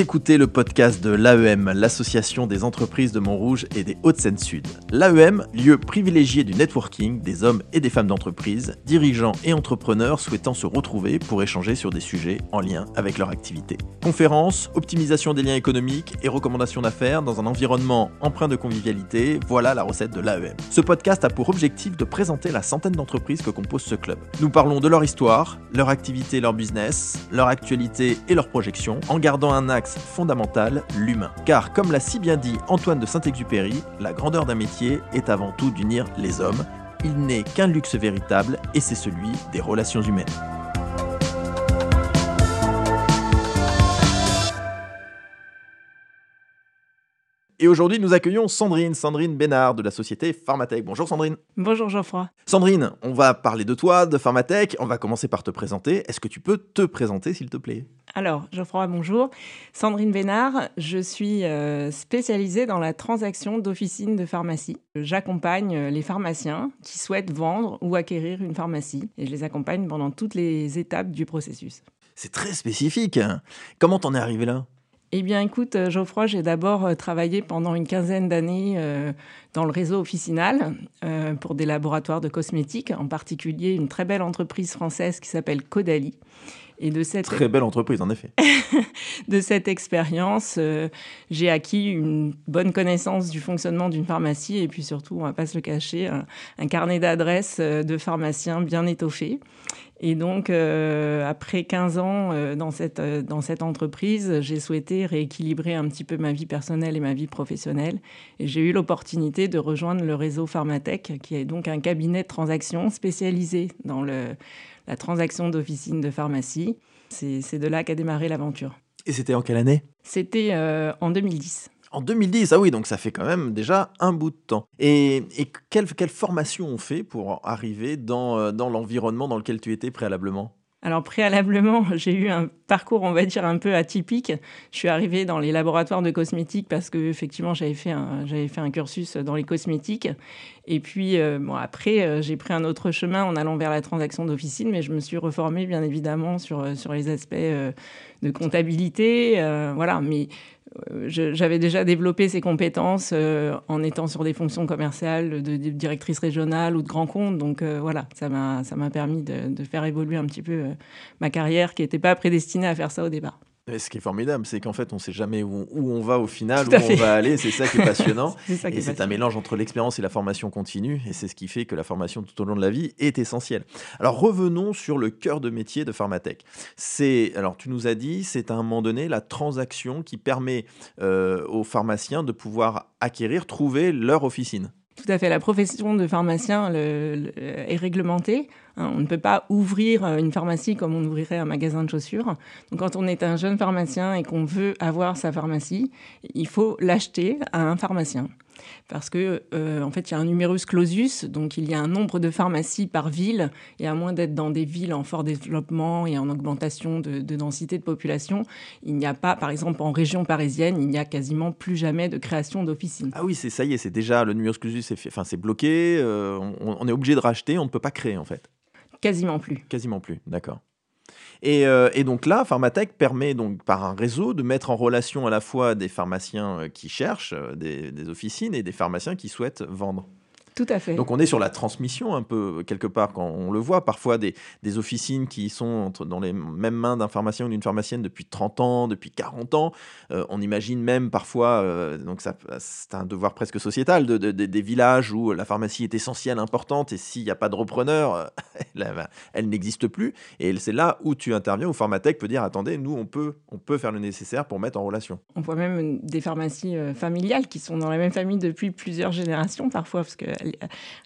Écoutez le podcast de l'AEM, l'association des entreprises de Montrouge et des Hauts-de-Seine-Sud. L'AEM, lieu privilégié du networking des hommes et des femmes d'entreprise, dirigeants et entrepreneurs souhaitant se retrouver pour échanger sur des sujets en lien avec leur activité. Conférences, optimisation des liens économiques et recommandations d'affaires dans un environnement empreint de convivialité, voilà la recette de l'AEM. Ce podcast a pour objectif de présenter la centaine d'entreprises que compose ce club. Nous parlons de leur histoire, leur activité, leur business, leur actualité et leurs projections, en gardant un axe fondamental, l'humain. Car comme l'a si bien dit Antoine de Saint-Exupéry, la grandeur d'un métier est avant tout d'unir les hommes. Il n'est qu'un luxe véritable et c'est celui des relations humaines. Et aujourd'hui, nous accueillons Sandrine, Sandrine Bénard de la société Pharmatech. Bonjour Sandrine. Bonjour Geoffroy. Sandrine, on va parler de toi, de Pharmatech. On va commencer par te présenter. Est-ce que tu peux te présenter, s'il te plaît? Alors, Geoffroy, bonjour. Sandrine Bénard, je suis euh, spécialisée dans la transaction d'officines de pharmacie. J'accompagne euh, les pharmaciens qui souhaitent vendre ou acquérir une pharmacie et je les accompagne pendant toutes les étapes du processus. C'est très spécifique. Comment t'en es arrivé là? Eh bien, écoute, euh, Geoffroy, j'ai d'abord travaillé pendant une quinzaine d'années dans le réseau officinal pour des laboratoires de cosmétiques, en particulier une très belle entreprise française qui s'appelle Caudalie. Et de cette très belle entreprise, en effet. de cette expérience, j'ai acquis une bonne connaissance du fonctionnement d'une pharmacie et puis surtout, on va pas se le cacher, un carnet d'adresses de pharmaciens bien étoffé. Et donc, euh, après 15 ans euh, dans, cette, euh, dans cette entreprise, j'ai souhaité rééquilibrer un petit peu ma vie personnelle et ma vie professionnelle. Et j'ai eu l'opportunité de rejoindre le réseau Pharmatech, qui est donc un cabinet de transactions spécialisé dans le, la transaction d'officines de pharmacie. C'est de là qu'a démarré l'aventure. Et c'était en quelle année? C'était en 2010. En 2010, ah oui, donc ça fait quand même déjà un bout de temps. Et, quelle, quelle, formation on fait pour arriver dans, euh, dans l'environnement dans lequel tu étais préalablement? Alors préalablement, j'ai eu un parcours, on va dire, un peu atypique. Je suis arrivée dans les laboratoires de cosmétiques parce que effectivement, j'avais fait un, fait un cursus dans les cosmétiques. Et puis, euh, après, euh, j'ai pris un autre chemin en allant vers la transaction d'officine, mais je me suis reformée, bien évidemment, sur, sur les aspects de comptabilité. voilà, mais euh, j'avais déjà développé ces compétences euh, en étant sur des fonctions commerciales de, directrice régionale ou de grand compte. Donc euh, voilà, ça m'a permis de, de, faire évoluer un petit peu ma carrière qui n'était pas prédestinée à faire ça au départ. Ce qui est formidable, c'est qu'en fait, on ne sait jamais où, on va au final, où on va aller. C'est ça qui est passionnant. et c'est un mélange entre l'expérience et la formation continue. Et c'est ce qui fait que la formation tout au long de la vie est essentielle. Alors revenons sur le cœur de métier de Pharmatech. C'est, alors tu nous as dit, c'est à un moment donné la transaction qui permet euh, aux pharmaciens de pouvoir acquérir, trouver leur officine. Tout à fait. La profession de pharmacien est réglementée. Hein. On ne peut pas ouvrir euh, une pharmacie comme on ouvrirait un magasin de chaussures. Donc, quand on est un jeune pharmacien et qu'on veut avoir sa pharmacie, il faut l'acheter à un pharmacien parce que euh, en fait il y a un numerus clausus, donc il y a un nombre de pharmacies par ville, et à moins d'être dans des villes en fort développement et en augmentation de, densité de population, il n'y a pas, par exemple en région parisienne, il n'y a quasiment plus jamais de création d'officines. Ah oui, c'est ça y est, c'est déjà le numerus clausus, c'est enfin c'est bloqué, euh, on est obligé de racheter, on ne peut pas créer en fait. Quasiment plus. Quasiment plus, d'accord. Euh, et, donc là, Pharmatech permet donc par un réseau de mettre en relation à la fois des pharmaciens euh, qui cherchent euh, des officines et des pharmaciens qui souhaitent vendre. Tout à fait. Donc on est sur la transmission un peu, quelque part, quand on le voit, parfois des, des officines qui sont dans les mêmes mains d'un pharmacien ou d'une pharmacienne depuis 30 ans, depuis 40 ans. Euh, on imagine même parfois, euh, donc ça, c'est un devoir presque sociétal, de, des villages où la pharmacie est essentielle, importante, et s'il n'y a pas de repreneur, elle, n'existe plus. Et c'est là où tu interviens, où Pharmatech peut dire, attendez, nous, on peut, on peut faire le nécessaire pour mettre en relation. On voit même des pharmacies euh, familiales qui sont dans la même famille depuis plusieurs générations, parfois, parce que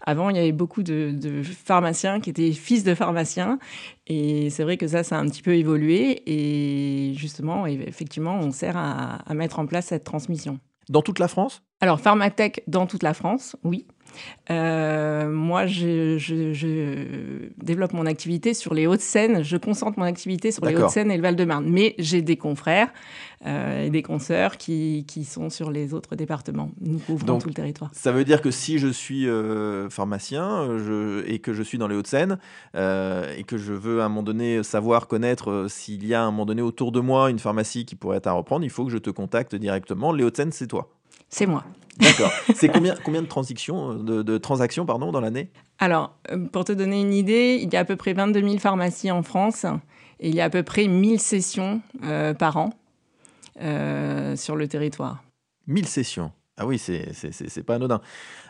avant, il y avait beaucoup de, pharmaciens qui étaient fils de pharmaciens. Et c'est vrai que ça, ça a un petit peu évolué. Et justement, effectivement, on sert à, mettre en place cette transmission. Dans toute la France? Alors, Pharmatech dans toute la France, oui. Euh, moi, je, développe mon activité sur les Hauts-de-Seine. Je concentre mon activité sur les Hauts-de-Seine et le Val-de-Marne. Mais j'ai des confrères euh, et des consoeurs qui, qui, sont sur les autres départements. Nous couvrons tout le territoire. Ça veut dire que si je suis euh, pharmacien je, et que je suis dans les Hauts-de-Seine et que je veux à un moment donné savoir, connaître s'il y a à un moment donné autour de moi une pharmacie qui pourrait être à reprendre, il faut que je te contacte directement. Les Hauts-de-Seine, c'est toi. C'est moi. D'accord. C'est combien, combien de, transactions, de, transactions pardon, dans l'année? Alors, euh, pour te donner une idée, il y a à peu près 22 000 pharmacies en France et il y a à peu près 1000 sessions euh, par an euh, sur le territoire. 1000 sessions ah oui, c'est pas anodin.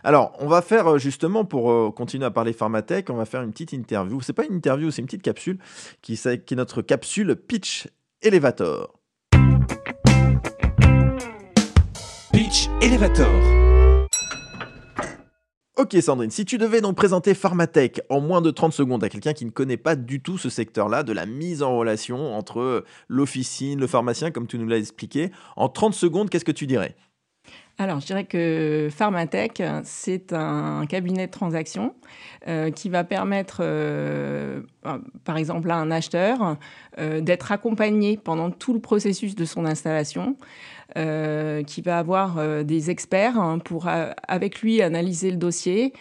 Alors, on va faire justement, pour continuer à parler Pharmatech, on va faire une petite interview. C'est pas une interview, c'est une petite capsule qui, qui est notre capsule Pitch Elevator. Elevator. Ok Sandrine, si tu devais donc présenter Pharmatech en moins de 30 secondes à quelqu'un qui ne connaît pas du tout ce secteur-là, de la mise en relation entre l'officine, le pharmacien, comme tu nous l'as expliqué, en 30 secondes, qu'est-ce que tu dirais? Alors, je dirais que Pharmatech, c'est un cabinet de transaction euh, qui va permettre, euh, par exemple, à un acheteur euh, d'être accompagné pendant tout le processus de son installation, qui va avoir des experts hein, pour, avec lui, analyser le dossier,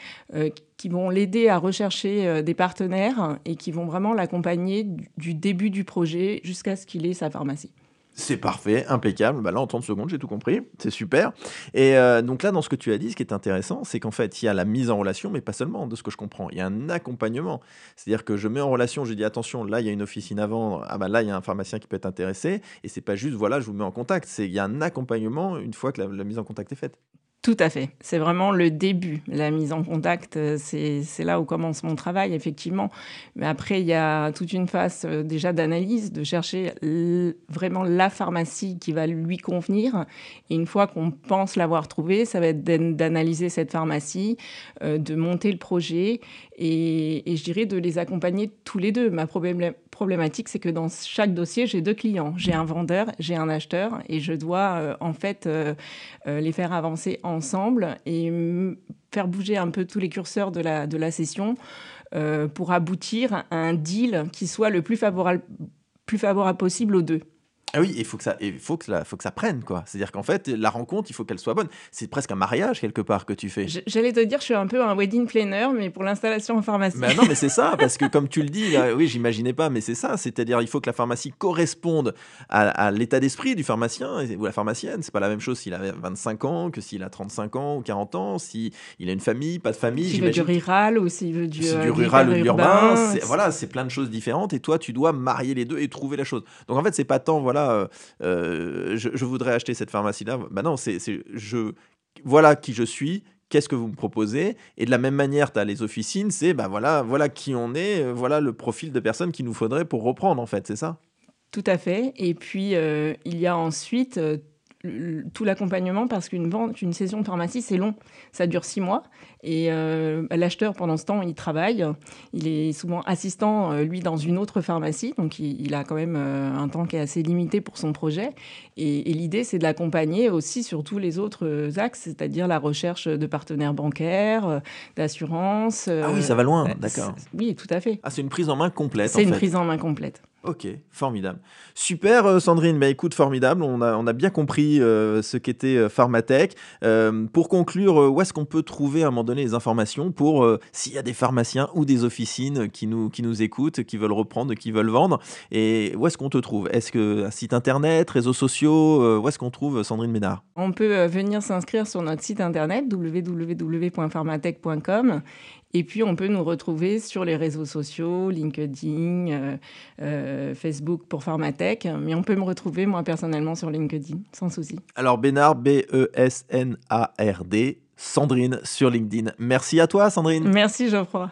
qui vont l'aider à rechercher des partenaires et qui vont vraiment l'accompagner du début du projet jusqu'à ce qu'il ait sa pharmacie. C'est parfait, impeccable. Bah là, en 30 secondes, j'ai tout compris. C'est super. Et euh, donc là, dans ce que tu as dit, ce qui est intéressant, c'est qu'en fait, il y a la mise en relation, mais pas seulement, de ce que je comprends. Il y a un accompagnement. C'est-à-dire que je mets en relation, je dis attention, là, il y a une officine à vendre. Ah bah là, il y a un pharmacien qui peut être intéressé. Et c'est pas juste, voilà, je vous mets en contact. C'est il y a un accompagnement une fois que la mise en contact est faite. Tout à fait. C'est vraiment le début. La mise en contact, euh, c'est là où commence mon travail, effectivement. Mais après, il y a toute une phase euh, déjà d'analyse, de chercher vraiment la pharmacie qui va lui convenir. Et une fois qu'on pense l'avoir trouvée, ça va être d'analyser cette pharmacie, euh, de monter le projet et, je dirais de les accompagner tous les deux. Ma problématique, c'est que dans chaque dossier, j'ai deux clients. J'ai un vendeur, j'ai un acheteur et je dois en fait les faire avancer en ensemble et faire bouger un peu tous les curseurs de la, de la session euh, pour aboutir à un deal qui soit le plus favorable possible aux deux. Ah oui, il faut que ça, il faut que faut que ça prenne quoi. C'est-à-dire qu'en fait, la rencontre, il faut qu'elle soit bonne. C'est presque un mariage quelque part que tu fais. J'allais te dire, je suis un peu un wedding planner, mais pour l'installation en pharmacie. Non, mais c'est ça, parce que comme tu le dis, oui, j'imaginais pas, mais c'est ça. C'est-à-dire, il faut que la pharmacie corresponde à, l'état d'esprit du pharmacien ou la pharmacienne. C'est pas la même chose s'il a 25 ans que s'il a 35 ans ou 40 ans, s'il il a une famille, pas de famille. S'il veut du rural ou s'il veut du, euh, du rural ou de l'urbain. Voilà, c'est plein de choses différentes. Et toi, tu dois marier les deux et trouver la chose. Donc en fait, c'est pas tant voilà. Euh, euh, je, voudrais acheter cette pharmacie-là. Bah non, c'est je voilà qui je suis. Qu'est-ce que vous me proposez? Et de la même manière, tu as les officines, c'est bah voilà, voilà qui on est, euh, voilà le profil de personnes qu'il nous faudrait pour reprendre en fait, c'est ça? Tout à fait. Et puis il y a ensuite tout l'accompagnement parce qu'une vente, une session de pharmacie, c'est long. Ça dure six mois. Et euh, l'acheteur, pendant ce temps, il travaille. Il est souvent assistant, euh, lui, dans une autre pharmacie. Donc, il, a quand même euh, un temps qui est assez limité pour son projet. Et, l'idée, c'est de l'accompagner aussi sur tous les autres axes, c'est-à-dire la recherche de partenaires bancaires, d'assurance. ah oui, ça va loin, d'accord. Oui, tout à fait. Ah, c'est une prise en main complète. C'est une prise en main complète. Ok, formidable. Super euh, Sandrine, bah, écoute, formidable, on a, on a bien compris euh, ce qu'était euh, Pharmatech. pour conclure, où est-ce qu'on peut trouver à un moment donné les informations pour s'il y a des pharmaciens ou des officines qui nous, qui nous écoutent, qui veulent reprendre, qui veulent vendre? Et où est-ce qu'on te trouve? Est-ce que un site internet, réseaux sociaux Où est-ce qu'on trouve Sandrine Ménard? On peut venir s'inscrire sur notre site internet www.pharmatech.com et puis, on peut nous retrouver sur les réseaux sociaux, LinkedIn, euh, euh, Facebook pour Pharmatech. Mais on peut me retrouver, moi, personnellement, sur LinkedIn, sans souci. Alors, Bénard, B-E-S-N-A-R-D, Sandrine sur LinkedIn. Merci à toi, Sandrine. Merci, Geoffroy.